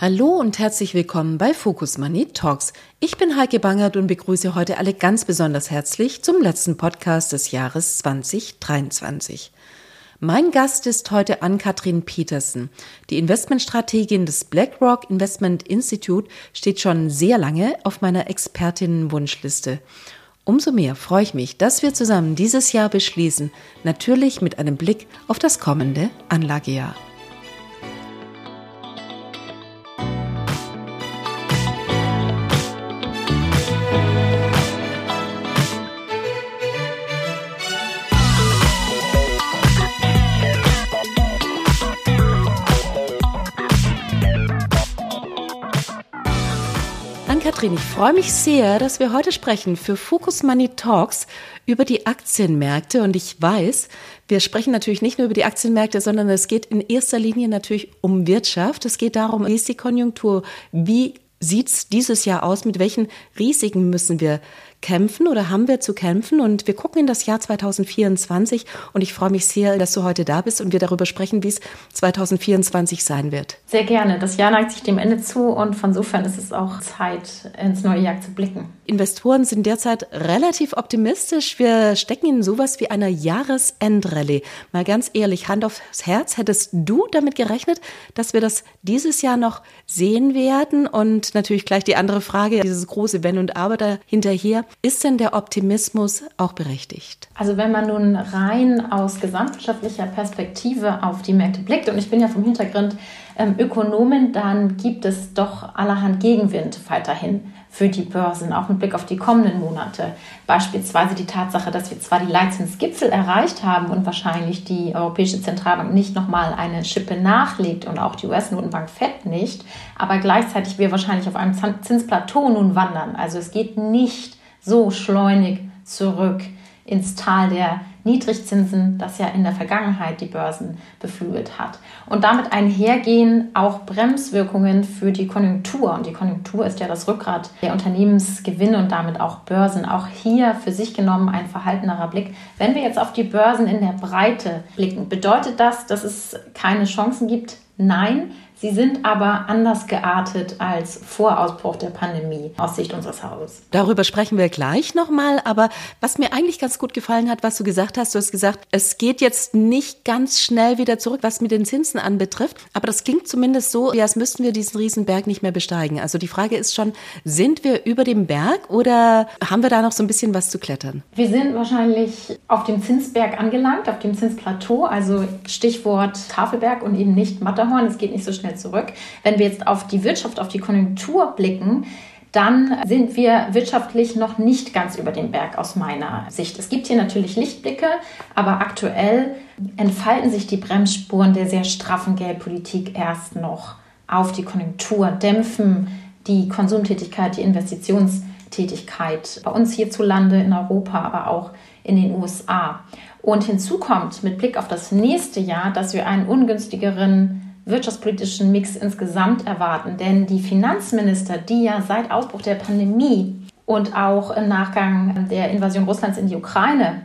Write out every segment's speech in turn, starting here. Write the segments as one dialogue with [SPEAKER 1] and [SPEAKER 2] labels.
[SPEAKER 1] Hallo und herzlich willkommen bei Focus Money Talks. Ich bin Heike Bangert und begrüße heute alle ganz besonders herzlich zum letzten Podcast des Jahres 2023. Mein Gast ist heute Ann-Kathrin Petersen. Die Investmentstrategin des BlackRock Investment Institute steht schon sehr lange auf meiner Expertinnenwunschliste. Umso mehr freue ich mich, dass wir zusammen dieses Jahr beschließen, natürlich mit einem Blick auf das kommende Anlagejahr. Katrin, ich freue mich sehr, dass wir heute sprechen für Focus Money Talks über die Aktienmärkte. Und ich weiß, wir sprechen natürlich nicht nur über die Aktienmärkte, sondern es geht in erster Linie natürlich um Wirtschaft. Es geht darum, wie ist die Konjunktur, wie sieht es dieses Jahr aus, mit welchen Risiken müssen wir kämpfen oder haben wir zu kämpfen. Und wir gucken in das Jahr 2024 und ich freue mich sehr, dass du heute da bist und wir darüber sprechen, wie es 2024 sein wird.
[SPEAKER 2] Sehr gerne. Das Jahr neigt sich dem Ende zu und von sofern ist es auch Zeit, ins neue Jahr zu blicken.
[SPEAKER 1] Investoren sind derzeit relativ optimistisch. Wir stecken in sowas wie einer Jahresendrallye. Mal ganz ehrlich, Hand aufs Herz, hättest du damit gerechnet, dass wir das dieses Jahr noch sehen werden? Und natürlich gleich die andere Frage, dieses große Wenn und Aber dahinterher. Ist denn der Optimismus auch berechtigt?
[SPEAKER 2] Also wenn man nun rein aus gesamtwirtschaftlicher Perspektive auf die Märkte blickt, und ich bin ja vom Hintergrund ähm, Ökonomin, dann gibt es doch allerhand Gegenwind weiterhin für die Börsen, auch mit Blick auf die kommenden Monate. Beispielsweise die Tatsache, dass wir zwar die Leitzinsgipfel erreicht haben und wahrscheinlich die Europäische Zentralbank nicht nochmal eine Schippe nachlegt und auch die US-Notenbank FED nicht, aber gleichzeitig wir wahrscheinlich auf einem Zinsplateau nun wandern. Also es geht nicht so schleunig zurück ins Tal der Niedrigzinsen, das ja in der Vergangenheit die Börsen beflügelt hat. Und damit einhergehen auch Bremswirkungen für die Konjunktur. Und die Konjunktur ist ja das Rückgrat der Unternehmensgewinne und damit auch Börsen. Auch hier für sich genommen ein verhaltenerer Blick. Wenn wir jetzt auf die Börsen in der Breite blicken, bedeutet das, dass es keine Chancen gibt? Nein, Sie sind aber anders geartet als vor Ausbruch der Pandemie aus Sicht unseres Hauses.
[SPEAKER 1] Darüber sprechen wir gleich nochmal. Aber was mir eigentlich ganz gut gefallen hat, was du gesagt hast, du hast gesagt, es geht jetzt nicht ganz schnell wieder zurück, was mit den Zinsen anbetrifft. Aber das klingt zumindest so, als müssten wir diesen Riesenberg nicht mehr besteigen. Also die Frage ist schon, sind wir über dem Berg oder haben wir da noch so ein bisschen was zu klettern?
[SPEAKER 2] Wir sind wahrscheinlich auf dem Zinsberg angelangt, auf dem Zinsplateau. Also Stichwort Tafelberg und eben nicht Matterhorn. Es geht nicht so schnell schnell zurück. Wenn wir jetzt auf die Wirtschaft, auf die Konjunktur blicken, dann sind wir wirtschaftlich noch nicht ganz über den Berg aus meiner Sicht. Es gibt hier natürlich Lichtblicke, aber aktuell entfalten sich die Bremsspuren der sehr straffen Geldpolitik erst noch auf die Konjunktur, dämpfen die Konsumtätigkeit, die Investitionstätigkeit bei uns hierzulande in Europa, aber auch in den USA. Und hinzu kommt mit Blick auf das nächste Jahr, dass wir einen ungünstigeren wirtschaftspolitischen Mix insgesamt erwarten. Denn die Finanzminister, die ja seit Ausbruch der Pandemie und auch im Nachgang der Invasion Russlands in die Ukraine,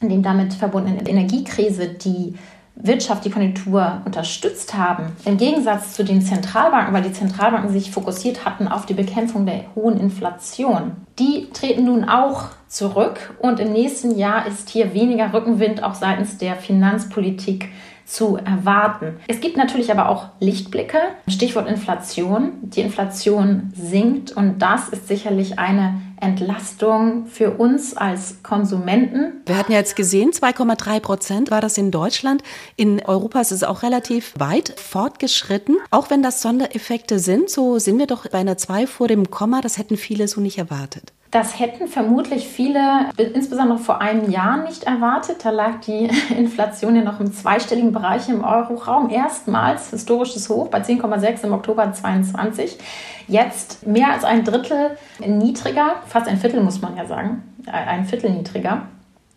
[SPEAKER 2] in dem damit verbundenen Energiekrise, die Wirtschaft, die Konjunktur unterstützt haben, im Gegensatz zu den Zentralbanken, weil die Zentralbanken sich fokussiert hatten auf die Bekämpfung der hohen Inflation, die treten nun auch zurück und im nächsten Jahr ist hier weniger Rückenwind auch seitens der Finanzpolitik zu erwarten. Es gibt natürlich aber auch Lichtblicke. Stichwort Inflation. Die Inflation sinkt und das ist sicherlich eine Entlastung für uns als Konsumenten.
[SPEAKER 1] Wir hatten ja jetzt gesehen, 2,3 Prozent war das in Deutschland. In Europa ist es auch relativ weit fortgeschritten. Auch wenn das Sondereffekte sind, so sind wir doch bei einer 2 vor dem Komma. Das hätten viele so nicht erwartet.
[SPEAKER 2] Das hätten vermutlich viele, insbesondere vor einem Jahr, nicht erwartet. Da lag die Inflation ja noch im zweistelligen Bereich im Euroraum. Erstmals historisches Hoch bei 10,6 im Oktober 2022. Jetzt mehr als ein Drittel niedriger, fast ein Viertel muss man ja sagen, ein Viertel niedriger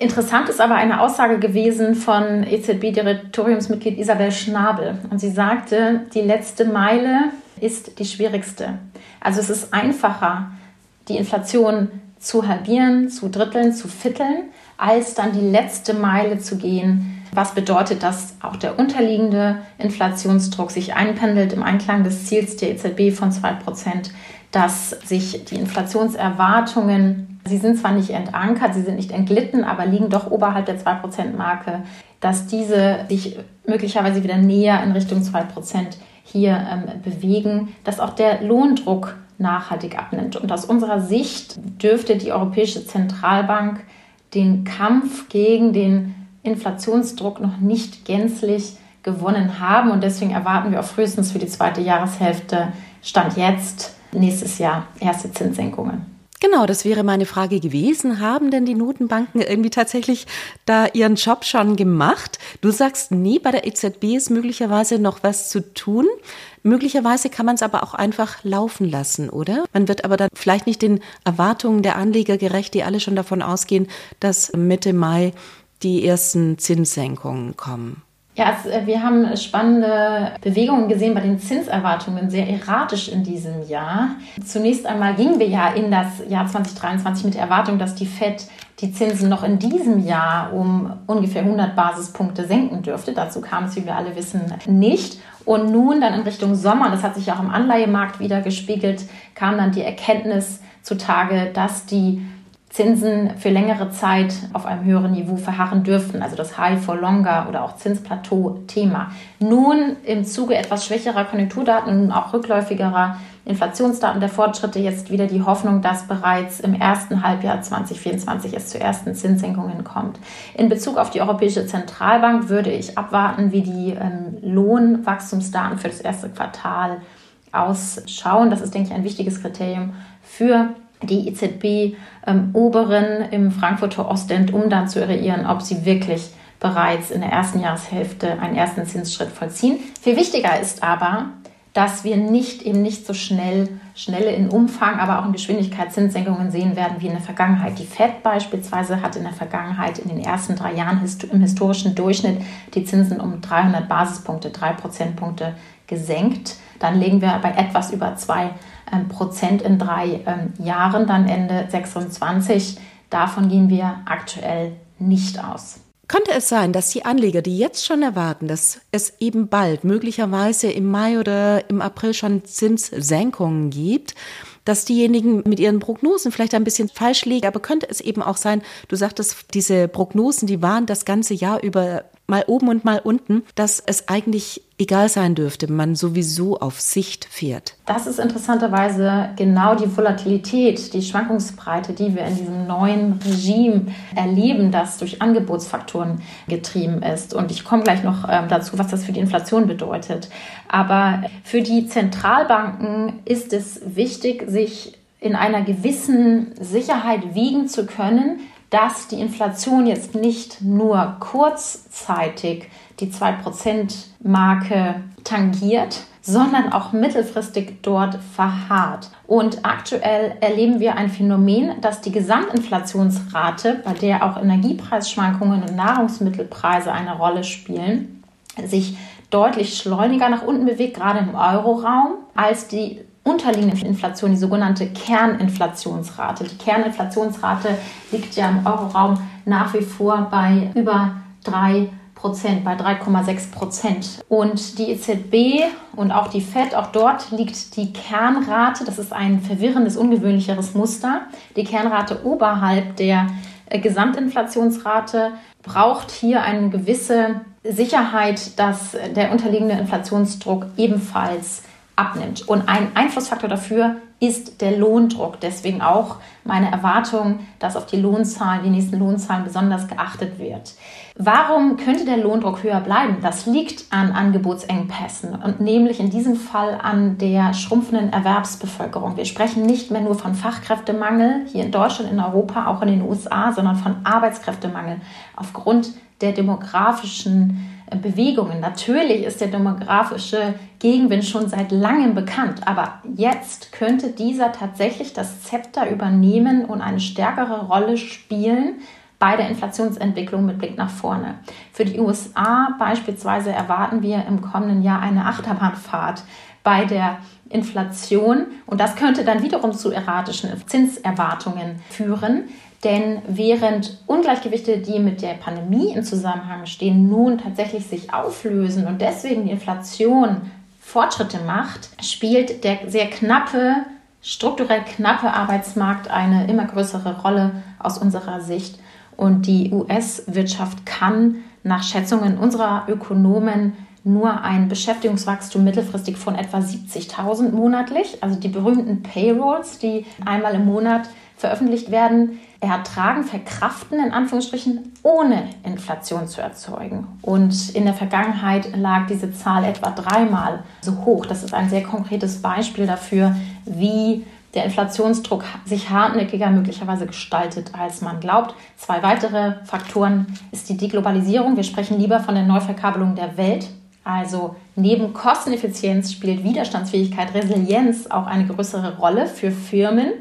[SPEAKER 2] Interessant ist aber eine Aussage gewesen von EZB-Direktoriumsmitglied Isabel Schnabel. Und sie sagte, die letzte Meile ist die schwierigste. Also es ist einfacher, die Inflation zu halbieren, zu dritteln, zu vierteln, als dann die letzte Meile zu gehen. Was bedeutet, dass auch der unterliegende Inflationsdruck sich einpendelt im Einklang des Ziels der EZB von 2%, dass sich die Inflationserwartungen, sie sind zwar nicht entankert, sie sind nicht entglitten, aber liegen doch oberhalb der 2%-Marke, dass diese sich möglicherweise wieder näher in Richtung 2% hier ähm, bewegen, dass auch der Lohndruck nachhaltig abnimmt. Und aus unserer Sicht dürfte die Europäische Zentralbank den Kampf gegen den Inflationsdruck noch nicht gänzlich gewonnen haben. Und deswegen erwarten wir auch frühestens für die zweite Jahreshälfte, Stand jetzt, nächstes Jahr erste Zinssenkungen.
[SPEAKER 1] Genau, das wäre meine Frage gewesen. Haben denn die Notenbanken irgendwie tatsächlich da ihren Job schon gemacht? Du sagst, nee, bei der EZB ist möglicherweise noch was zu tun. Möglicherweise kann man es aber auch einfach laufen lassen, oder? Man wird aber dann vielleicht nicht den Erwartungen der Anleger gerecht, die alle schon davon ausgehen, dass Mitte Mai die ersten Zinssenkungen kommen.
[SPEAKER 2] Ja, es, äh, wir haben spannende Bewegungen gesehen bei den Zinserwartungen, sehr erratisch in diesem Jahr. Zunächst einmal gingen wir ja in das Jahr 2023 mit der Erwartung, dass die FED die Zinsen noch in diesem Jahr um ungefähr 100 Basispunkte senken dürfte. Dazu kam es, wie wir alle wissen, nicht. Und nun dann in Richtung Sommer, das hat sich auch im Anleihemarkt wieder gespiegelt, kam dann die Erkenntnis zutage, dass die Zinsen für längere Zeit auf einem höheren Niveau verharren dürften, also das High for Longer oder auch Zinsplateau-Thema. Nun im Zuge etwas schwächerer Konjunkturdaten und auch rückläufigerer Inflationsdaten der Fortschritte jetzt wieder die Hoffnung, dass bereits im ersten Halbjahr 2024 es zu ersten Zinssenkungen kommt. In Bezug auf die Europäische Zentralbank würde ich abwarten, wie die ähm, Lohnwachstumsdaten für das erste Quartal ausschauen. Das ist, denke ich, ein wichtiges Kriterium für die EZB-Oberen ähm, im Frankfurter Ostend, um dann zu eruieren, ob sie wirklich bereits in der ersten Jahreshälfte einen ersten Zinsschritt vollziehen. Viel wichtiger ist aber, dass wir nicht eben nicht so schnell, schnelle in Umfang, aber auch in Geschwindigkeit Zinssenkungen sehen werden wie in der Vergangenheit. Die Fed beispielsweise hat in der Vergangenheit in den ersten drei Jahren im historischen Durchschnitt die Zinsen um 300 Basispunkte, drei Prozentpunkte gesenkt. Dann legen wir bei etwas über zwei Prozent in drei ähm, Jahren, dann Ende 26. Davon gehen wir aktuell nicht aus.
[SPEAKER 1] Könnte es sein, dass die Anleger, die jetzt schon erwarten, dass es eben bald, möglicherweise im Mai oder im April schon Zinssenkungen gibt, dass diejenigen mit ihren Prognosen vielleicht ein bisschen falsch liegen, aber könnte es eben auch sein, du sagtest, diese Prognosen, die waren das ganze Jahr über mal oben und mal unten, dass es eigentlich egal sein dürfte, man sowieso auf Sicht fährt.
[SPEAKER 2] Das ist interessanterweise genau die Volatilität, die Schwankungsbreite, die wir in diesem neuen Regime erleben, das durch Angebotsfaktoren getrieben ist. Und ich komme gleich noch ähm, dazu, was das für die Inflation bedeutet. Aber für die Zentralbanken ist es wichtig, sich in einer gewissen Sicherheit wiegen zu können, dass die Inflation jetzt nicht nur kurzzeitig die 2%-Marke tangiert, sondern auch mittelfristig dort verharrt. Und aktuell erleben wir ein Phänomen, dass die Gesamtinflationsrate, bei der auch Energiepreisschwankungen und Nahrungsmittelpreise eine Rolle spielen, sich deutlich schleuniger nach unten bewegt, gerade im Euroraum, als die unterliegende Inflation, die sogenannte Kerninflationsrate. Die Kerninflationsrate liegt ja im Euroraum nach wie vor bei über 3 Prozent, bei 3,6 Prozent. Und die EZB und auch die FED, auch dort liegt die Kernrate, das ist ein verwirrendes, ungewöhnlicheres Muster, die Kernrate oberhalb der äh, Gesamtinflationsrate braucht hier eine gewisse Sicherheit, dass der unterliegende Inflationsdruck ebenfalls abnimmt. Und ein Einflussfaktor dafür ist der Lohndruck. Deswegen auch meine Erwartung, dass auf die Lohnzahlen, die nächsten Lohnzahlen besonders geachtet wird. Warum könnte der Lohndruck höher bleiben? Das liegt an Angebotsengpässen und nämlich in diesem Fall an der schrumpfenden Erwerbsbevölkerung. Wir sprechen nicht mehr nur von Fachkräftemangel hier in Deutschland, in Europa, auch in den USA, sondern von Arbeitskräftemangel aufgrund der demografischen Bewegungen. Natürlich ist der demografische Gegenwind schon seit langem bekannt, aber jetzt könnte dieser tatsächlich das Zepter übernehmen und eine stärkere Rolle spielen bei der Inflationsentwicklung mit Blick nach vorne. Für die USA beispielsweise erwarten wir im kommenden Jahr eine Achterbahnfahrt bei der Inflation und das könnte dann wiederum zu erratischen Zinserwartungen führen. Denn während Ungleichgewichte, die mit der Pandemie im Zusammenhang stehen, nun tatsächlich sich auflösen und deswegen die Inflation Fortschritte macht, spielt der sehr knappe, strukturell knappe Arbeitsmarkt eine immer größere Rolle aus unserer Sicht. Und die US-Wirtschaft kann nach Schätzungen unserer Ökonomen nur ein Beschäftigungswachstum mittelfristig von etwa 70.000 monatlich, also die berühmten Payrolls, die einmal im Monat veröffentlicht werden, ertragen, verkraften, in Anführungsstrichen, ohne Inflation zu erzeugen. Und in der Vergangenheit lag diese Zahl etwa dreimal so hoch. Das ist ein sehr konkretes Beispiel dafür, wie der Inflationsdruck sich hartnäckiger möglicherweise gestaltet, als man glaubt. Zwei weitere Faktoren ist die Deglobalisierung. Wir sprechen lieber von der Neuverkabelung der Welt. Also neben Kosteneffizienz spielt Widerstandsfähigkeit, Resilienz auch eine größere Rolle für Firmen,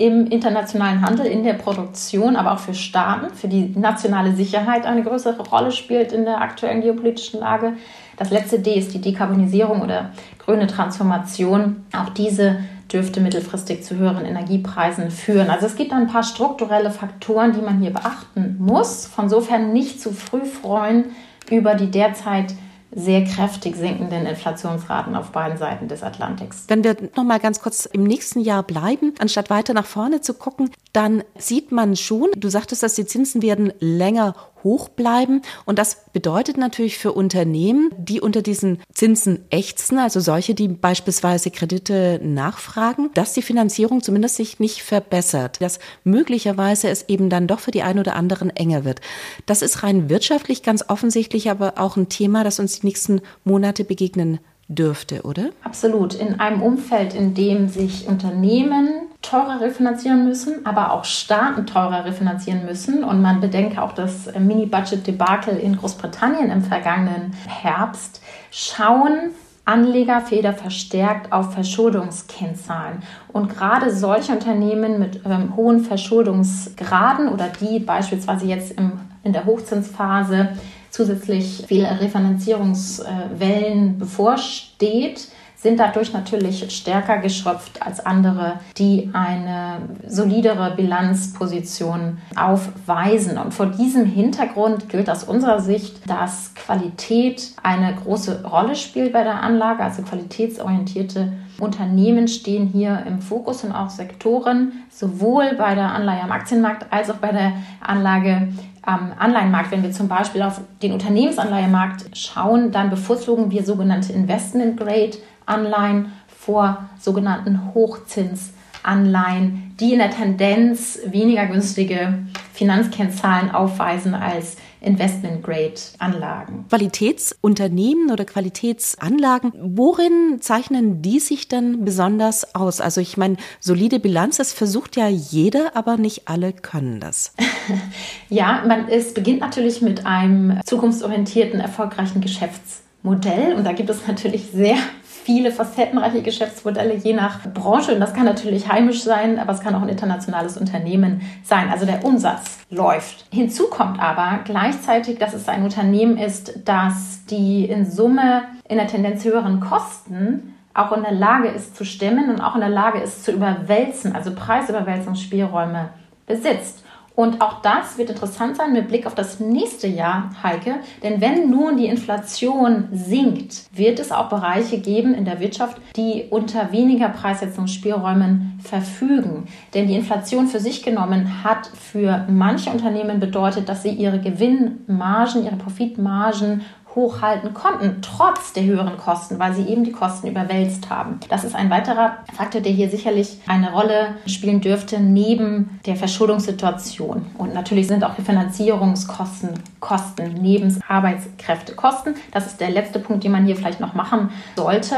[SPEAKER 2] im internationalen Handel, in der Produktion, aber auch für Staaten, für die nationale Sicherheit eine größere Rolle spielt in der aktuellen geopolitischen Lage. Das letzte D ist die Dekarbonisierung oder grüne Transformation. Auch diese dürfte mittelfristig zu höheren Energiepreisen führen. Also es gibt ein paar strukturelle Faktoren, die man hier beachten muss. Von sofern nicht zu früh freuen über die derzeit sehr kräftig sinkenden Inflationsraten auf beiden Seiten des Atlantiks.
[SPEAKER 1] Wenn wir noch mal ganz kurz im nächsten Jahr bleiben, anstatt weiter nach vorne zu gucken, dann sieht man schon, du sagtest, dass die Zinsen werden länger hoch bleiben. Und das bedeutet natürlich für Unternehmen, die unter diesen Zinsen ächzen, also solche, die beispielsweise Kredite nachfragen, dass die Finanzierung zumindest sich nicht verbessert, dass möglicherweise es eben dann doch für die einen oder anderen enger wird. Das ist rein wirtschaftlich ganz offensichtlich aber auch ein Thema, das uns die nächsten Monate begegnen dürfte, oder?
[SPEAKER 2] Absolut. In einem Umfeld, in dem sich Unternehmen teurer refinanzieren müssen, aber auch Staaten teurer refinanzieren müssen. Und man bedenke auch das Mini-Budget-Debakel in Großbritannien im vergangenen Herbst, schauen Anlegerfeder verstärkt auf Verschuldungskennzahlen. Und gerade solche Unternehmen mit ähm, hohen Verschuldungsgraden oder die beispielsweise jetzt im, in der Hochzinsphase zusätzlich viele Refinanzierungswellen bevorsteht, sind dadurch natürlich stärker geschröpft als andere, die eine solidere Bilanzposition aufweisen. Und vor diesem Hintergrund gilt aus unserer Sicht, dass Qualität eine große Rolle spielt bei der Anlage, also qualitätsorientierte Unternehmen stehen hier im Fokus und auch Sektoren, sowohl bei der Anleihe am Aktienmarkt als auch bei der Anlage am Anleihenmarkt. Wenn wir zum Beispiel auf den Unternehmensanleihemarkt schauen, dann bevorzugen wir sogenannte Investment Grade Anleihen vor sogenannten Hochzinsanleihen, die in der Tendenz weniger günstige Finanzkennzahlen aufweisen als Investment-Grade-Anlagen.
[SPEAKER 1] Qualitätsunternehmen oder Qualitätsanlagen, worin zeichnen die sich denn besonders aus? Also ich meine, solide Bilanz, das versucht ja jeder, aber nicht alle können das.
[SPEAKER 2] ja, man, es beginnt natürlich mit einem zukunftsorientierten, erfolgreichen Geschäftsmodell und da gibt es natürlich sehr viele facettenreiche Geschäftsmodelle je nach Branche. Und das kann natürlich heimisch sein, aber es kann auch ein internationales Unternehmen sein. Also der Umsatz läuft. Hinzu kommt aber gleichzeitig, dass es ein Unternehmen ist, das die in Summe in der Tendenz höheren Kosten auch in der Lage ist zu stemmen und auch in der Lage ist zu überwälzen, also Preisüberwälzungsspielräume besitzt. Und auch das wird interessant sein mit Blick auf das nächste Jahr, Heike. Denn wenn nun die Inflation sinkt, wird es auch Bereiche geben in der Wirtschaft, die unter weniger Preissetzungsspielräumen verfügen. Denn die Inflation für sich genommen hat für manche Unternehmen bedeutet, dass sie ihre Gewinnmargen, ihre Profitmargen hochhalten konnten, trotz der höheren Kosten, weil sie eben die Kosten überwälzt haben. Das ist ein weiterer Faktor, der hier sicherlich eine Rolle spielen dürfte, neben der Verschuldungssituation. Und natürlich sind auch die Finanzierungskosten Kosten, neben Arbeitskräftekosten. Das ist der letzte Punkt, den man hier vielleicht noch machen sollte.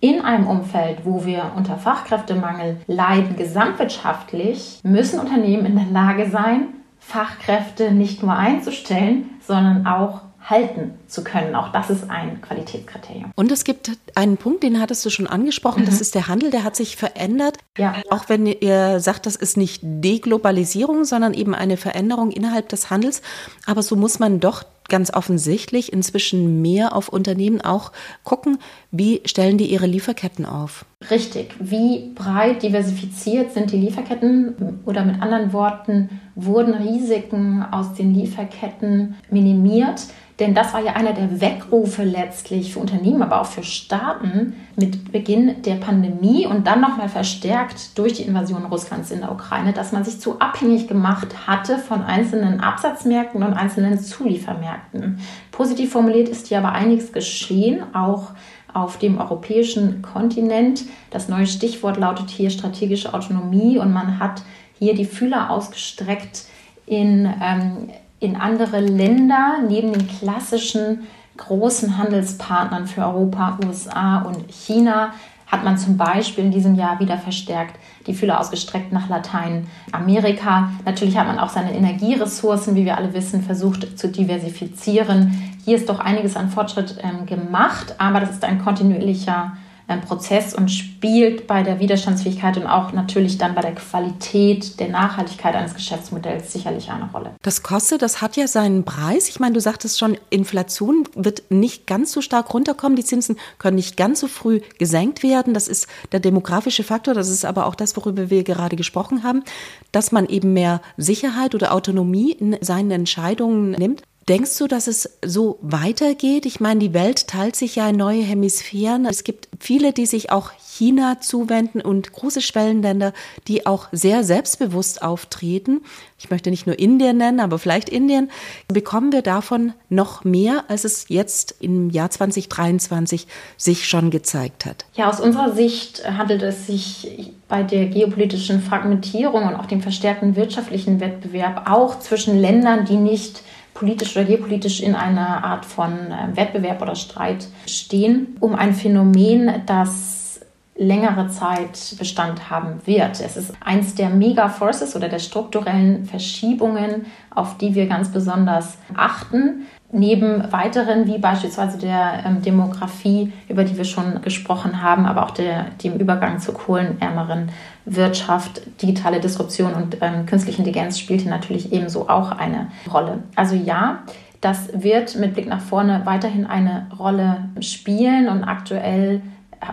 [SPEAKER 2] In einem Umfeld, wo wir unter Fachkräftemangel leiden, gesamtwirtschaftlich, müssen Unternehmen in der Lage sein, Fachkräfte nicht nur einzustellen, sondern auch halten zu können. Auch das ist ein Qualitätskriterium.
[SPEAKER 1] Und es gibt einen Punkt, den hattest du schon angesprochen, mhm. das ist der Handel, der hat sich verändert. Ja. Auch wenn ihr sagt, das ist nicht Deglobalisierung, sondern eben eine Veränderung innerhalb des Handels. Aber so muss man doch ganz offensichtlich inzwischen mehr auf Unternehmen auch gucken, wie stellen die ihre Lieferketten auf.
[SPEAKER 2] Richtig. Wie breit diversifiziert sind die Lieferketten? Oder mit anderen Worten, wurden Risiken aus den Lieferketten minimiert? Denn das war ja einer der Weckrufe letztlich für Unternehmen, aber auch für Staaten mit Beginn der Pandemie und dann nochmal verstärkt durch die Invasion Russlands in der Ukraine, dass man sich zu abhängig gemacht hatte von einzelnen Absatzmärkten und einzelnen Zuliefermärkten. Positiv formuliert ist hier aber einiges geschehen, auch auf dem europäischen Kontinent. Das neue Stichwort lautet hier strategische Autonomie und man hat hier die Fühler ausgestreckt in ähm, in andere Länder neben den klassischen großen Handelspartnern für Europa, USA und China hat man zum Beispiel in diesem Jahr wieder verstärkt die Fühler ausgestreckt nach Lateinamerika. Natürlich hat man auch seine Energieressourcen, wie wir alle wissen, versucht zu diversifizieren. Hier ist doch einiges an Fortschritt ähm, gemacht, aber das ist ein kontinuierlicher Prozess und spielt bei der Widerstandsfähigkeit und auch natürlich dann bei der Qualität der Nachhaltigkeit eines Geschäftsmodells sicherlich eine Rolle.
[SPEAKER 1] Das kostet, das hat ja seinen Preis. Ich meine, du sagtest schon, Inflation wird nicht ganz so stark runterkommen. Die Zinsen können nicht ganz so früh gesenkt werden. Das ist der demografische Faktor. Das ist aber auch das, worüber wir gerade gesprochen haben, dass man eben mehr Sicherheit oder Autonomie in seinen Entscheidungen nimmt. Denkst du, dass es so weitergeht? Ich meine, die Welt teilt sich ja in neue Hemisphären. Es gibt viele, die sich auch China zuwenden und große Schwellenländer, die auch sehr selbstbewusst auftreten. Ich möchte nicht nur Indien nennen, aber vielleicht Indien. Bekommen wir davon noch mehr, als es jetzt im Jahr 2023 sich schon gezeigt hat?
[SPEAKER 2] Ja, aus unserer Sicht handelt es sich bei der geopolitischen Fragmentierung und auch dem verstärkten wirtschaftlichen Wettbewerb auch zwischen Ländern, die nicht politisch oder geopolitisch in einer Art von äh, Wettbewerb oder Streit stehen, um ein Phänomen, das längere Zeit Bestand haben wird. Es ist eins der Megaforces oder der strukturellen Verschiebungen, auf die wir ganz besonders achten neben weiteren, wie beispielsweise der ähm, Demografie, über die wir schon gesprochen haben, aber auch der, dem Übergang zur kohlenärmeren Wirtschaft, digitale Disruption und ähm, künstliche Intelligenz spielt hier natürlich ebenso auch eine Rolle. Also ja, das wird mit Blick nach vorne weiterhin eine Rolle spielen und aktuell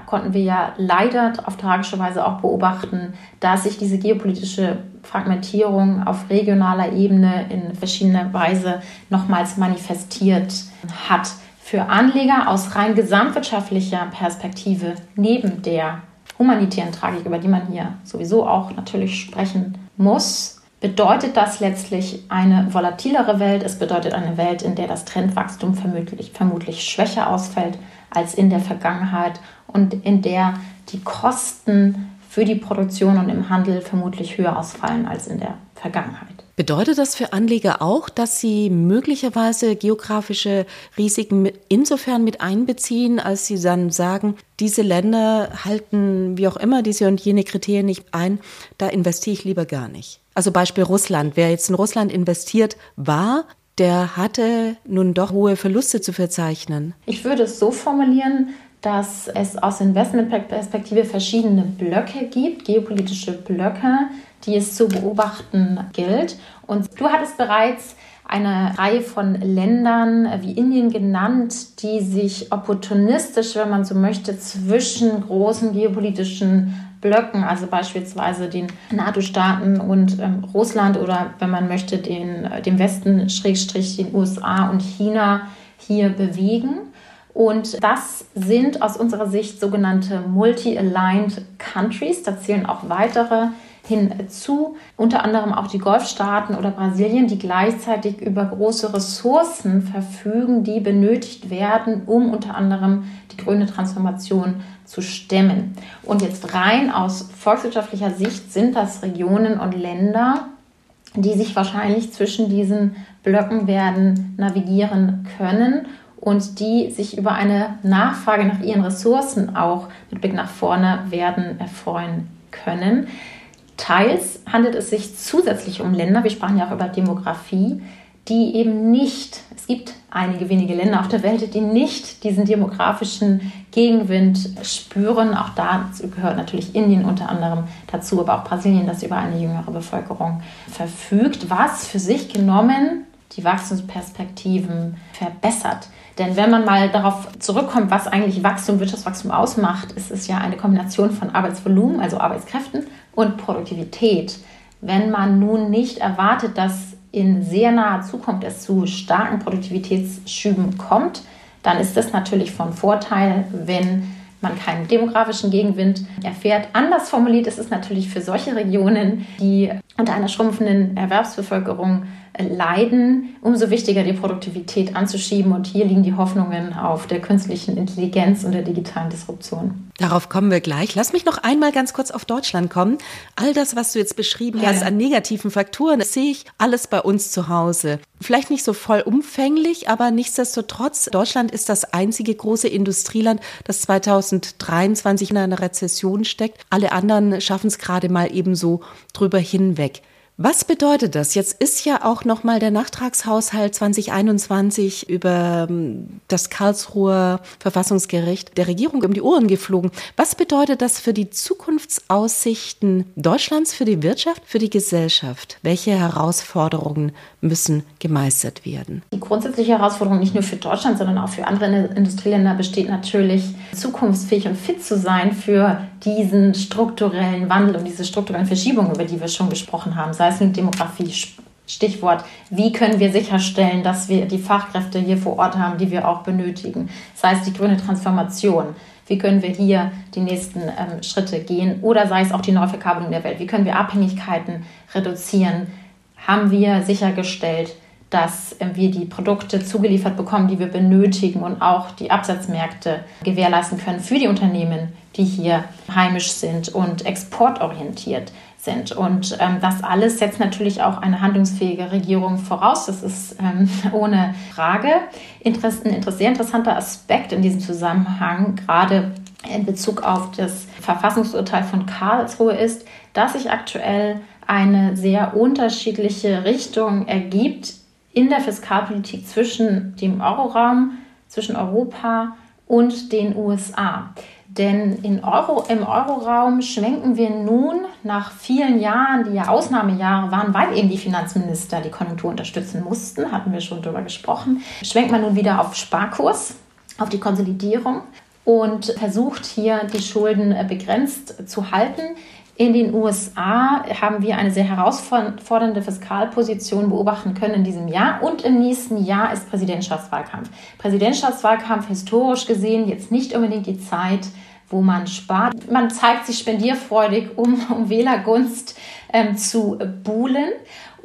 [SPEAKER 2] konnten wir ja leider auf tragische Weise auch beobachten, dass sich diese geopolitische Fragmentierung auf regionaler Ebene in verschiedener Weise nochmals manifestiert hat. Für Anleger aus rein gesamtwirtschaftlicher Perspektive neben der humanitären Tragik, über die man hier sowieso auch natürlich sprechen muss, bedeutet das letztlich eine volatilere Welt. Es bedeutet eine Welt, in der das Trendwachstum vermutlich, vermutlich schwächer ausfällt als in der Vergangenheit und in der die Kosten für die Produktion und im Handel vermutlich höher ausfallen als in der Vergangenheit.
[SPEAKER 1] Bedeutet das für Anleger auch, dass sie möglicherweise geografische Risiken mit, insofern mit einbeziehen, als sie dann sagen, diese Länder halten wie auch immer diese und jene Kriterien nicht ein, da investiere ich lieber gar nicht? Also Beispiel Russland. Wer jetzt in Russland investiert war, der hatte nun doch hohe Verluste zu verzeichnen.
[SPEAKER 2] Ich würde es so formulieren, dass es aus Investmentperspektive verschiedene Blöcke gibt, geopolitische Blöcke, die es zu beobachten gilt. Und du hattest bereits eine Reihe von Ländern wie Indien genannt, die sich opportunistisch, wenn man so möchte, zwischen großen geopolitischen Blöcken, also beispielsweise den NATO-Staaten und ähm, Russland oder wenn man möchte, den, äh, dem Westen, Schrägstrich den USA und China hier bewegen. Und das sind aus unserer Sicht sogenannte Multi-Aligned Countries. Da zählen auch weitere hinzu, unter anderem auch die Golfstaaten oder Brasilien, die gleichzeitig über große Ressourcen verfügen, die benötigt werden, um unter anderem die grüne Transformation zu stemmen. Und jetzt rein aus volkswirtschaftlicher Sicht sind das Regionen und Länder, die sich wahrscheinlich zwischen diesen Blöcken werden navigieren können und die sich über eine Nachfrage nach ihren Ressourcen auch mit Blick nach vorne werden erfreuen können. Teils handelt es sich zusätzlich um Länder, wir sprachen ja auch über Demografie, die eben nicht, es gibt einige wenige Länder auf der Welt, die nicht diesen demografischen Gegenwind spüren. Auch dazu gehört natürlich Indien unter anderem dazu, aber auch Brasilien, das über eine jüngere Bevölkerung verfügt, was für sich genommen die Wachstumsperspektiven verbessert. Denn wenn man mal darauf zurückkommt, was eigentlich Wachstum, Wirtschaftswachstum ausmacht, ist es ja eine Kombination von Arbeitsvolumen, also Arbeitskräften, und Produktivität. Wenn man nun nicht erwartet, dass in sehr naher Zukunft es zu starken Produktivitätsschüben kommt, dann ist das natürlich von Vorteil, wenn man keinen demografischen Gegenwind erfährt. Anders formuliert ist es natürlich für solche Regionen, die unter einer schrumpfenden Erwerbsbevölkerung leiden, umso wichtiger die Produktivität anzuschieben. Und hier liegen die Hoffnungen auf der künstlichen Intelligenz und der digitalen Disruption.
[SPEAKER 1] Darauf kommen wir gleich. Lass mich noch einmal ganz kurz auf Deutschland kommen. All das, was du jetzt beschrieben ja. hast an negativen Faktoren, das sehe ich alles bei uns zu Hause. Vielleicht nicht so vollumfänglich, aber nichtsdestotrotz, Deutschland ist das einzige große Industrieland, das 2023 in einer Rezession steckt. Alle anderen schaffen es gerade mal ebenso drüber hinweg. Was bedeutet das? Jetzt ist ja auch noch mal der Nachtragshaushalt 2021 über ähm, das Karlsruher Verfassungsgericht der Regierung um die Ohren geflogen. Was bedeutet das für die Zukunftsaussichten Deutschlands, für die Wirtschaft, für die Gesellschaft? Welche Herausforderungen müssen gemeistert werden?
[SPEAKER 2] Die grundsätzliche Herausforderung nicht nur für Deutschland, sondern auch für andere Industrieländer besteht natürlich, zukunftsfähig und fit zu sein für diesen strukturellen Wandel und diese strukturellen Verschiebungen, über die wir schon gesprochen haben, sei es in Demografie, Stichwort, wie können wir sicherstellen, dass wir die Fachkräfte hier vor Ort haben, die wir auch benötigen, sei es die grüne Transformation, wie können wir hier die nächsten ähm, Schritte gehen? Oder sei es auch die Neuverkabelung der Welt, wie können wir Abhängigkeiten reduzieren, haben wir sichergestellt, dass ähm, wir die Produkte zugeliefert bekommen, die wir benötigen und auch die Absatzmärkte gewährleisten können für die Unternehmen, die hier heimisch sind und exportorientiert sind. Und ähm, das alles setzt natürlich auch eine handlungsfähige Regierung voraus. Das ist ähm, ohne Frage. Interess ein sehr interessanter Aspekt in diesem Zusammenhang, gerade in Bezug auf das Verfassungsurteil von Karlsruhe, ist, dass sich aktuell eine sehr unterschiedliche Richtung ergibt in der Fiskalpolitik zwischen dem Euroraum, zwischen Europa und den USA. Denn Euro, im Euroraum schwenken wir nun nach vielen Jahren, die ja Ausnahmejahre waren, weil eben die Finanzminister die Konjunktur unterstützen mussten, hatten wir schon darüber gesprochen, schwenkt man nun wieder auf Sparkurs, auf die Konsolidierung und versucht hier die Schulden begrenzt zu halten. In den USA haben wir eine sehr herausfordernde Fiskalposition beobachten können in diesem Jahr und im nächsten Jahr ist Präsidentschaftswahlkampf. Präsidentschaftswahlkampf historisch gesehen jetzt nicht unbedingt die Zeit, wo man spart. Man zeigt sich spendierfreudig, um, um Wählergunst ähm, zu buhlen.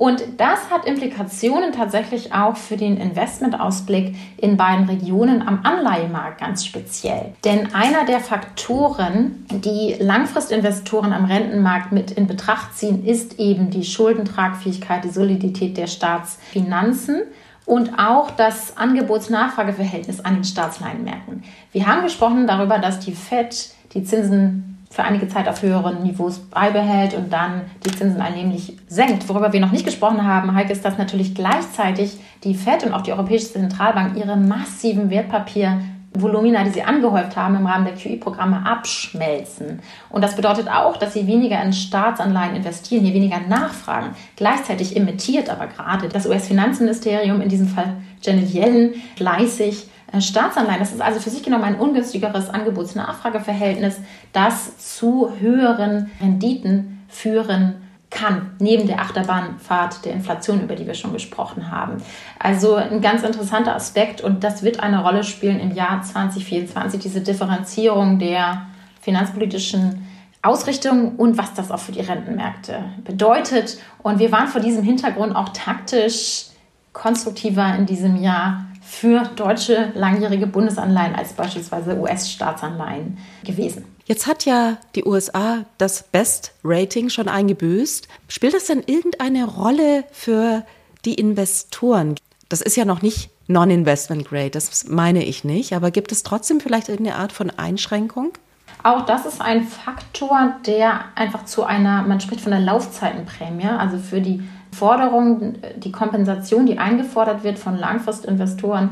[SPEAKER 2] Und das hat Implikationen tatsächlich auch für den Investmentausblick in beiden Regionen am Anleihemarkt ganz speziell. Denn einer der Faktoren, die Langfristinvestoren am Rentenmarkt mit in Betracht ziehen, ist eben die Schuldentragfähigkeit, die Solidität der Staatsfinanzen und auch das Angebots-Nachfrage-Verhältnis an den Staatsleihenmärkten. Wir haben gesprochen darüber, dass die FED die Zinsen für einige Zeit auf höheren Niveaus beibehält und dann die Zinsen allmählich senkt. Worüber wir noch nicht gesprochen haben, Heike, ist, dass natürlich gleichzeitig die FED und auch die Europäische Zentralbank ihre massiven Wertpapiervolumina, die sie angehäuft haben im Rahmen der QI-Programme, abschmelzen. Und das bedeutet auch, dass sie weniger in Staatsanleihen investieren, hier weniger nachfragen. Gleichzeitig imitiert aber gerade das US-Finanzministerium, in diesem Fall Janet Yellen, fleißig Staatsanleihen. Das ist also für sich genommen ein ungünstigeres Angebots-Nachfrage-Verhältnis, das zu höheren Renditen führen kann, neben der Achterbahnfahrt der Inflation, über die wir schon gesprochen haben. Also ein ganz interessanter Aspekt und das wird eine Rolle spielen im Jahr 2024, diese Differenzierung der finanzpolitischen Ausrichtung und was das auch für die Rentenmärkte bedeutet. Und wir waren vor diesem Hintergrund auch taktisch konstruktiver in diesem Jahr für deutsche langjährige Bundesanleihen als beispielsweise US-Staatsanleihen gewesen.
[SPEAKER 1] Jetzt hat ja die USA das Best-Rating schon eingebüßt. Spielt das denn irgendeine Rolle für die Investoren? Das ist ja noch nicht Non-Investment Grade, das meine ich nicht. Aber gibt es trotzdem vielleicht irgendeine Art von Einschränkung?
[SPEAKER 2] Auch das ist ein Faktor, der einfach zu einer, man spricht von der Laufzeitenprämie, also für die Forderung, die Kompensation, die eingefordert wird von Langfristinvestoren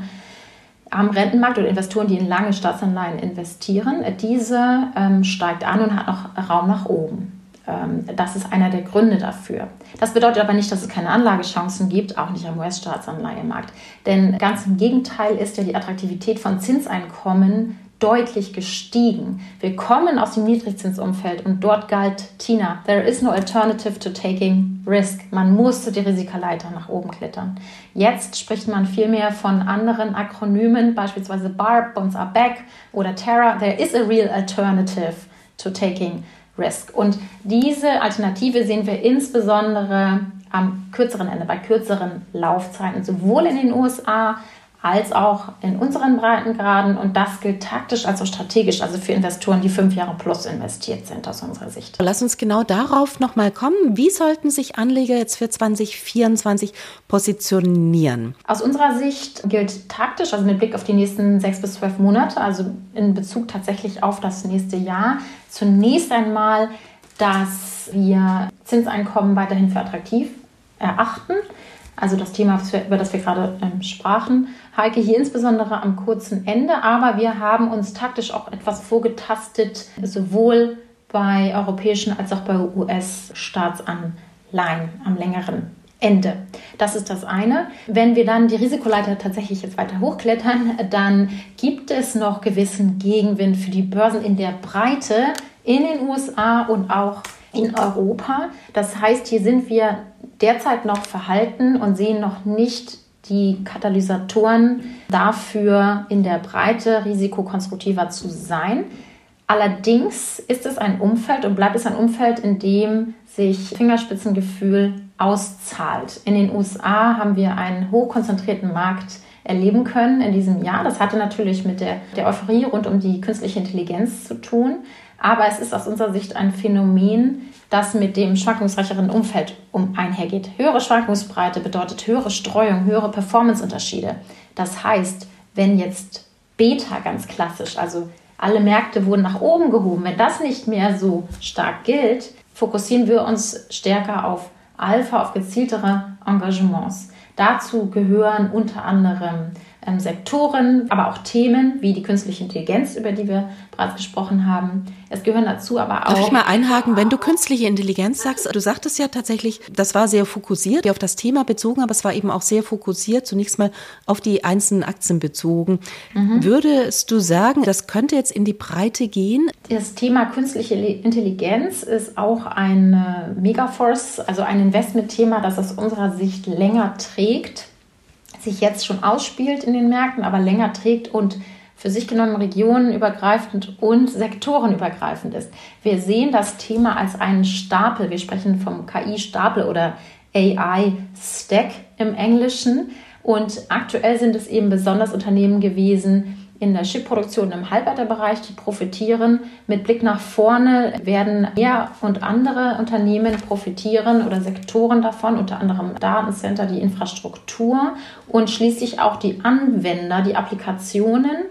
[SPEAKER 2] am Rentenmarkt oder Investoren, die in lange Staatsanleihen investieren, diese ähm, steigt an und hat noch Raum nach oben. Ähm, das ist einer der Gründe dafür. Das bedeutet aber nicht, dass es keine Anlagechancen gibt, auch nicht am US-Staatsanleihemarkt. Denn ganz im Gegenteil ist ja die Attraktivität von Zinseinkommen deutlich gestiegen. Wir kommen aus dem Niedrigzinsumfeld und dort galt Tina, there is no alternative to taking risk. Man musste die Risikaleiter nach oben klettern. Jetzt spricht man vielmehr von anderen Akronymen, beispielsweise BARP, Bonds are back oder Terra. There is a real alternative to taking risk. Und diese Alternative sehen wir insbesondere am kürzeren Ende, bei kürzeren Laufzeiten, sowohl in den USA als auch in unseren Breitengraden. Und das gilt taktisch als auch strategisch, also für Investoren, die fünf Jahre plus investiert sind aus unserer Sicht.
[SPEAKER 1] Lass uns genau darauf nochmal kommen. Wie sollten sich Anleger jetzt für 2024 positionieren?
[SPEAKER 2] Aus unserer Sicht gilt taktisch, also mit Blick auf die nächsten sechs bis zwölf Monate, also in Bezug tatsächlich auf das nächste Jahr, zunächst einmal, dass wir Zinseinkommen weiterhin für attraktiv erachten. Also das Thema, über das wir gerade ähm, sprachen. Heike hier insbesondere am kurzen Ende, aber wir haben uns taktisch auch etwas vorgetastet, sowohl bei europäischen als auch bei US-Staatsanleihen am längeren Ende. Das ist das eine. Wenn wir dann die Risikoleiter tatsächlich jetzt weiter hochklettern, dann gibt es noch gewissen Gegenwind für die Börsen in der Breite in den USA und auch in Europa. Das heißt, hier sind wir derzeit noch verhalten und sehen noch nicht die Katalysatoren dafür, in der Breite risikokonstruktiver zu sein. Allerdings ist es ein Umfeld und bleibt es ein Umfeld, in dem sich Fingerspitzengefühl auszahlt. In den USA haben wir einen hochkonzentrierten Markt erleben können in diesem Jahr. Das hatte natürlich mit der, der Euphorie rund um die künstliche Intelligenz zu tun. Aber es ist aus unserer Sicht ein Phänomen, das mit dem schwankungsreicheren Umfeld um einhergeht. Höhere Schwankungsbreite bedeutet höhere Streuung, höhere Performanceunterschiede. Das heißt, wenn jetzt Beta ganz klassisch, also alle Märkte wurden nach oben gehoben, wenn das nicht mehr so stark gilt, fokussieren wir uns stärker auf Alpha, auf gezieltere Engagements. Dazu gehören unter anderem ähm, Sektoren, aber auch Themen wie die künstliche Intelligenz, über die wir bereits gesprochen haben. Es gehören dazu aber auch.
[SPEAKER 1] Darf ich mal einhaken, wenn du künstliche Intelligenz sagst, du sagtest ja tatsächlich, das war sehr fokussiert, auf das Thema bezogen, aber es war eben auch sehr fokussiert, zunächst mal auf die einzelnen Aktien bezogen. Mhm. Würdest du sagen, das könnte jetzt in die Breite gehen?
[SPEAKER 2] Das Thema künstliche Intelligenz ist auch ein Megaforce, also ein Investmentthema, das aus unserer Sicht länger trägt sich jetzt schon ausspielt in den Märkten, aber länger trägt und für sich genommen regionenübergreifend und sektorenübergreifend ist. Wir sehen das Thema als einen Stapel. Wir sprechen vom KI-Stapel oder AI-Stack im Englischen. Und aktuell sind es eben besonders Unternehmen gewesen, in der Chipproduktion im Halbleiterbereich, die profitieren. Mit Blick nach vorne werden mehr und andere Unternehmen profitieren oder Sektoren davon, unter anderem Datencenter, die Infrastruktur und schließlich auch die Anwender, die Applikationen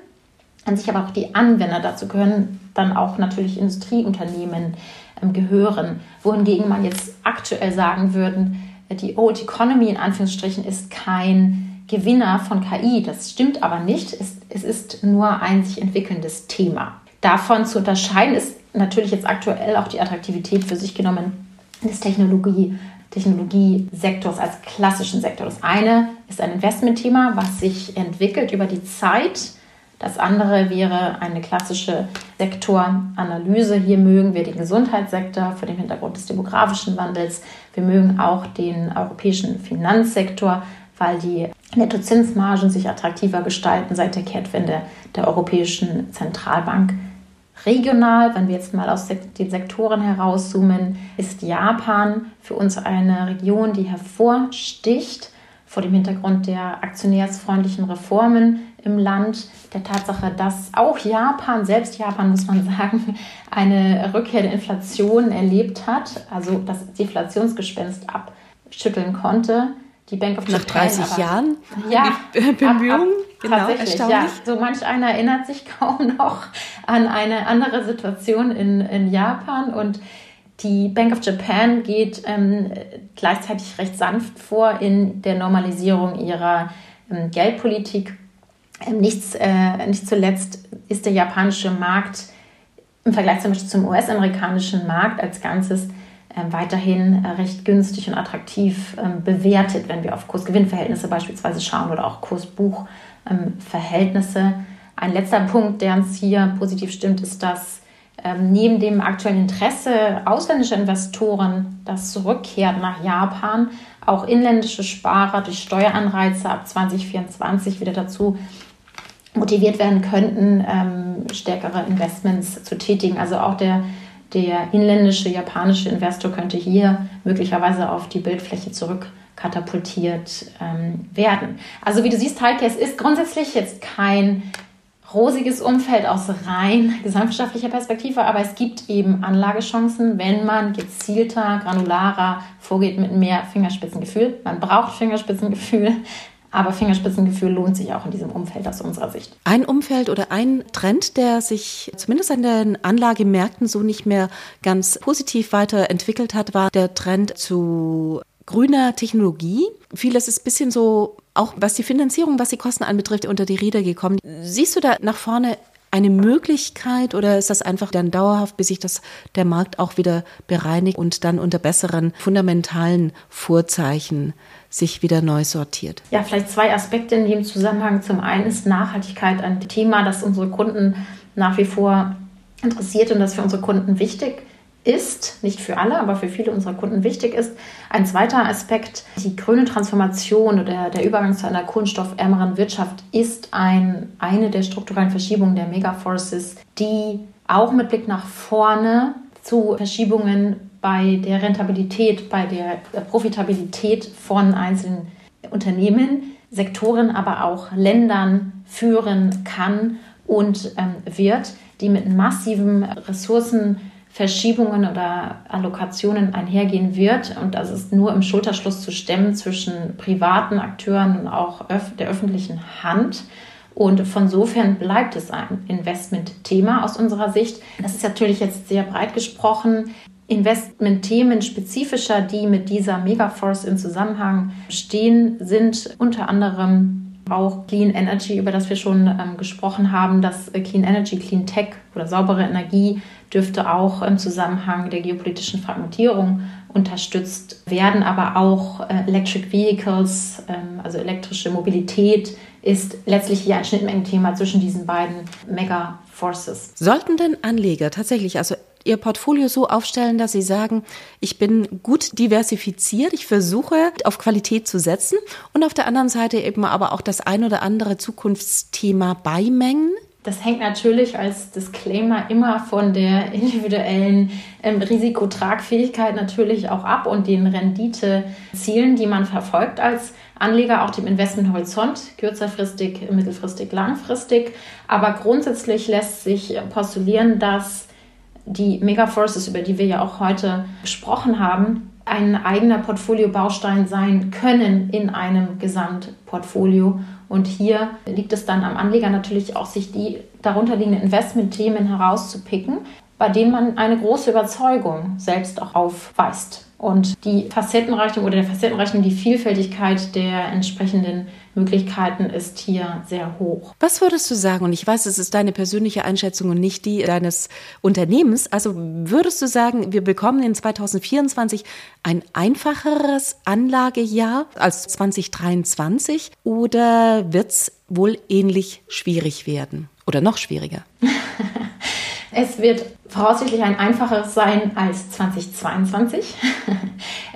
[SPEAKER 2] an sich aber auch die Anwender. Dazu gehören dann auch natürlich Industrieunternehmen ähm, gehören. Wohingegen man jetzt aktuell sagen würde, die Old Economy in Anführungsstrichen ist kein Gewinner von KI. Das stimmt aber nicht. Es, es ist nur ein sich entwickelndes Thema. Davon zu unterscheiden ist natürlich jetzt aktuell auch die Attraktivität für sich genommen des Technologie, Technologiesektors als klassischen Sektor. Das eine ist ein Investmentthema, was sich entwickelt über die Zeit. Das andere wäre eine klassische Sektoranalyse. Hier mögen wir den Gesundheitssektor vor dem Hintergrund des demografischen Wandels. Wir mögen auch den europäischen Finanzsektor, weil die Nettozinsmargen sich attraktiver gestalten seit der Kehrtwende der Europäischen Zentralbank. Regional, wenn wir jetzt mal aus den Sektoren herauszoomen, ist Japan für uns eine Region, die hervorsticht vor dem Hintergrund der aktionärsfreundlichen Reformen im Land, der Tatsache, dass auch Japan, selbst Japan muss man sagen, eine Rückkehr der Inflation erlebt hat, also das Deflationsgespenst abschütteln konnte die Bank of
[SPEAKER 1] Japan. Nach 30 aber,
[SPEAKER 2] Jahren
[SPEAKER 1] ja, Bemühungen.
[SPEAKER 2] Genau, erstaunlich. Ja. So manch einer erinnert sich kaum noch an eine andere Situation in, in Japan und Die Bank of Japan geht ähm, gleichzeitig recht sanft vor in der Normalisierung ihrer ähm, Geldpolitik. Ähm, nichts, äh, nicht zuletzt ist der japanische Markt im Vergleich zum Beispiel zum US-amerikanischen Markt als Ganzes weiterhin äh, recht günstig und attraktiv ähm, bewertet, wenn wir auf Kurs-Gewinn-Verhältnisse beispielsweise schauen oder auch Kurs-Buch-Verhältnisse. Ein letzter Punkt, der uns hier positiv stimmt, ist, dass ähm, neben dem aktuellen Interesse ausländischer Investoren, das zurückkehrt nach Japan, auch inländische Sparer durch Steueranreize ab 2024 wieder dazu motiviert werden könnten, ähm, stärkere Investments zu tätigen. Also auch der, der inländische japanische Investor könnte hier möglicherweise auf die Bildfläche zurückkatapultiert ähm, werden. Also wie du siehst, es ist grundsätzlich jetzt kein rosiges Umfeld aus rein gesamtwirtschaftlicher Perspektive, aber es gibt eben Anlagechancen, wenn man gezielter, granularer vorgeht mit mehr Fingerspitzengefühl. Man braucht Fingerspitzengefühl, aber Fingerspitzengefühl lohnt sich auch in diesem Umfeld aus unserer Sicht.
[SPEAKER 1] Ein Umfeld oder ein Trend, der sich zumindest an den Anlagemärkten so nicht mehr ganz positiv weiterentwickelt hat, war der Trend zu grüner Technologie. Vieles ist ein bisschen so auch was die Finanzierung, was die Kosten anbetrifft, unter die Räder gekommen. Siehst du da nach vorne eine Möglichkeit oder ist das einfach dann dauerhaft, bis sich das der Markt auch wieder bereinigt und dann unter besseren fundamentalen Vorzeichen sich wieder neu sortiert?
[SPEAKER 2] Ja, vielleicht zwei Aspekte in dem Zusammenhang. Zum einen ist Nachhaltigkeit ein Thema, das unsere Kunden nach wie vor interessiert und das für unsere Kunden wichtig ist, nicht für alle, aber für viele unserer Kunden wichtig ist. Ein zweiter Aspekt, die grüne Transformation oder der Übergang zu einer kohlenstoffärmeren Wirtschaft ist ein, eine der strukturellen Verschiebungen der Megaforces, die auch mit Blick nach vorne zu Verschiebungen bei der Rentabilität, bei der Profitabilität von einzelnen Unternehmen, Sektoren, aber auch Ländern führen kann und ähm, wird, die mit massiven Ressourcen Verschiebungen oder Allokationen einhergehen wird. Und das ist nur im Schulterschluss zu stemmen zwischen privaten Akteuren und auch der öffentlichen Hand. Und von sofern bleibt es ein Investmentthema aus unserer Sicht. Das ist natürlich jetzt sehr breit gesprochen. Investmentthemen spezifischer, die mit dieser Megaforce in Zusammenhang stehen, sind unter anderem auch Clean Energy, über das wir schon ähm, gesprochen haben, dass äh, Clean Energy, Clean Tech oder saubere Energie dürfte auch im Zusammenhang der geopolitischen Fragmentierung unterstützt werden, aber auch äh, Electric Vehicles, ähm, also elektrische Mobilität, ist letztlich hier ein Schnittmengenthema zwischen diesen beiden Mega Forces.
[SPEAKER 1] Sollten denn Anleger tatsächlich, also Ihr Portfolio so aufstellen, dass Sie sagen, ich bin gut diversifiziert, ich versuche auf Qualität zu setzen und auf der anderen Seite eben aber auch das ein oder andere Zukunftsthema beimengen?
[SPEAKER 2] Das hängt natürlich als Disclaimer immer von der individuellen ähm, Risikotragfähigkeit natürlich auch ab und den Renditezielen, die man verfolgt als Anleger, auch dem Investmenthorizont, kürzerfristig, mittelfristig, langfristig. Aber grundsätzlich lässt sich postulieren, dass die Megaforces, über die wir ja auch heute gesprochen haben, ein eigener Portfoliobaustein sein können in einem Gesamtportfolio. Und hier liegt es dann am Anleger natürlich auch, sich die darunterliegenden Investmentthemen herauszupicken, bei denen man eine große Überzeugung selbst auch aufweist und die Facettenreichung oder der Facettenreichung, die Vielfältigkeit der entsprechenden Möglichkeiten ist hier sehr hoch.
[SPEAKER 1] Was würdest du sagen? Und ich weiß, es ist deine persönliche Einschätzung und nicht die deines Unternehmens. Also würdest du sagen, wir bekommen in 2024 ein einfacheres Anlagejahr als 2023 oder wird es wohl ähnlich schwierig werden oder noch schwieriger?
[SPEAKER 2] Es wird voraussichtlich ein einfacheres sein als 2022.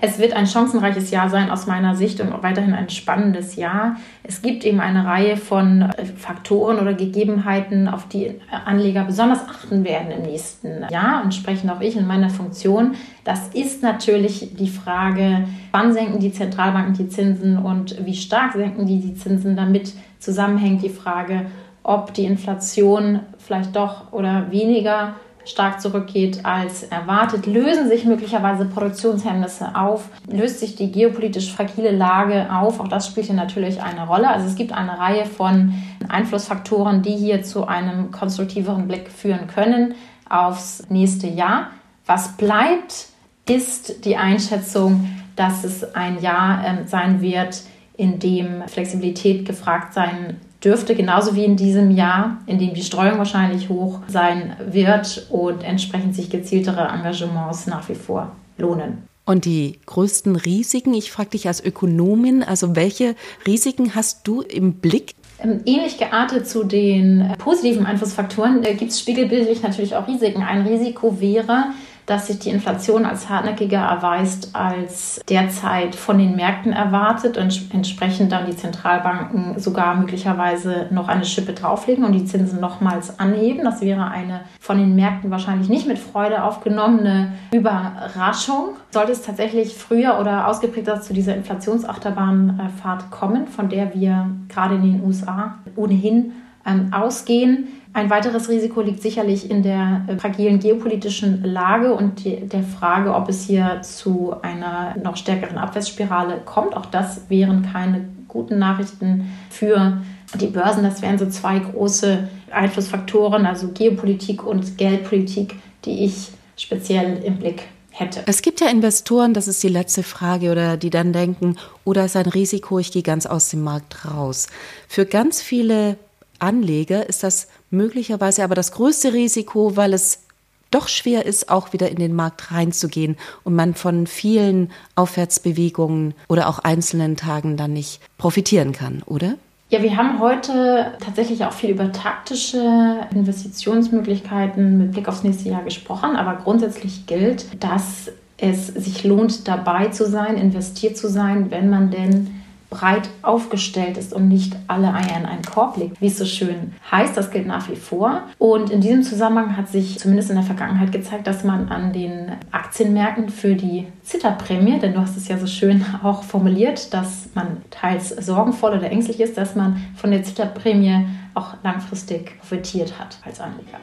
[SPEAKER 2] Es wird ein chancenreiches Jahr sein aus meiner Sicht und auch weiterhin ein spannendes Jahr. Es gibt eben eine Reihe von äh, Faktoren oder Gegebenheiten, auf die Anleger besonders achten werden im nächsten Jahr und sprechen auch ich in meiner Funktion. Das ist natürlich die Frage, wann senken die Zentralbanken die Zinsen und wie stark senken die die Zinsen. Damit zusammenhängt die Frage, ob die Inflation vielleicht doch oder weniger stark zurückgeht als erwartet, lösen sich möglicherweise Produktionshemmnisse auf, löst sich die geopolitisch fragile Lage auf. Auch das spielt hier natürlich eine Rolle. Also es gibt eine Reihe von Einflussfaktoren, die hier zu einem konstruktiveren Blick führen können aufs nächste Jahr. Was bleibt, ist die Einschätzung, dass es ein Jahr äh, sein wird, in dem Flexibilität gefragt sein dürfte, genauso wie in diesem Jahr, in dem die Streuung wahrscheinlich hoch sein wird und entsprechend sich gezieltere Engagements nach wie vor lohnen.
[SPEAKER 1] Und die größten Risiken, ich frage dich als Ökonomin, also welche Risiken hast du im Blick?
[SPEAKER 2] Ähm, ähnlich geartet zu den positiven Einflussfaktoren äh, gibt es spiegelbildlich natürlich auch Risiken. Ein Risiko wäre, dass sich die Inflation als hartnäckiger erweist als derzeit von den Märkten erwartet und entsprechend dann die Zentralbanken sogar möglicherweise noch eine Schippe drauflegen und die Zinsen nochmals anheben. Das wäre eine von den Märkten wahrscheinlich nicht mit Freude aufgenommene Überraschung. Sollte es tatsächlich früher oder ausgeprägter zu dieser Inflationsachterbahnfahrt kommen, von der wir gerade in den USA ohnehin ähm, ausgehen, ein weiteres Risiko liegt sicherlich in der äh, fragilen geopolitischen Lage und der Frage, ob es hier zu einer noch stärkeren Abwärtsspirale kommt. Auch das wären keine guten Nachrichten für die Börsen. Das wären so zwei große Einflussfaktoren, also Geopolitik und Geldpolitik, die ich speziell im Blick hätte.
[SPEAKER 1] Es gibt ja Investoren, das ist die letzte Frage, oder die dann denken, oder oh, ist ein Risiko, ich gehe ganz aus dem Markt raus. Für ganz viele Anleger ist das möglicherweise aber das größte Risiko, weil es doch schwer ist, auch wieder in den Markt reinzugehen und man von vielen Aufwärtsbewegungen oder auch einzelnen Tagen dann nicht profitieren kann, oder?
[SPEAKER 2] Ja, wir haben heute tatsächlich auch viel über taktische Investitionsmöglichkeiten mit Blick aufs nächste Jahr gesprochen, aber grundsätzlich gilt, dass es sich lohnt, dabei zu sein, investiert zu sein, wenn man denn breit aufgestellt ist und nicht alle Eier in einen Korb legt, wie es so schön heißt. Das gilt nach wie vor. Und in diesem Zusammenhang hat sich zumindest in der Vergangenheit gezeigt, dass man an den Aktienmärkten für die Zitterprämie, denn du hast es ja so schön auch formuliert, dass man teils sorgenvoll oder ängstlich ist, dass man von der Zitterprämie auch langfristig profitiert hat als Anleger.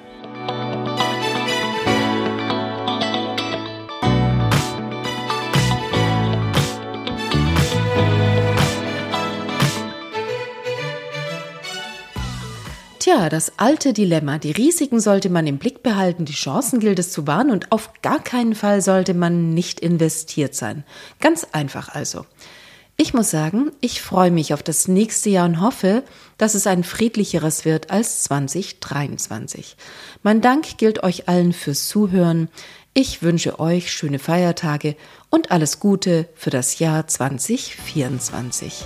[SPEAKER 1] Tja, das alte Dilemma. Die Risiken sollte man im Blick behalten, die Chancen gilt es zu wahren und auf gar keinen Fall sollte man nicht investiert sein. Ganz einfach also. Ich muss sagen, ich freue mich auf das nächste Jahr und hoffe, dass es ein friedlicheres wird als 2023. Mein Dank gilt euch allen fürs Zuhören. Ich wünsche euch schöne Feiertage und alles Gute für das Jahr 2024.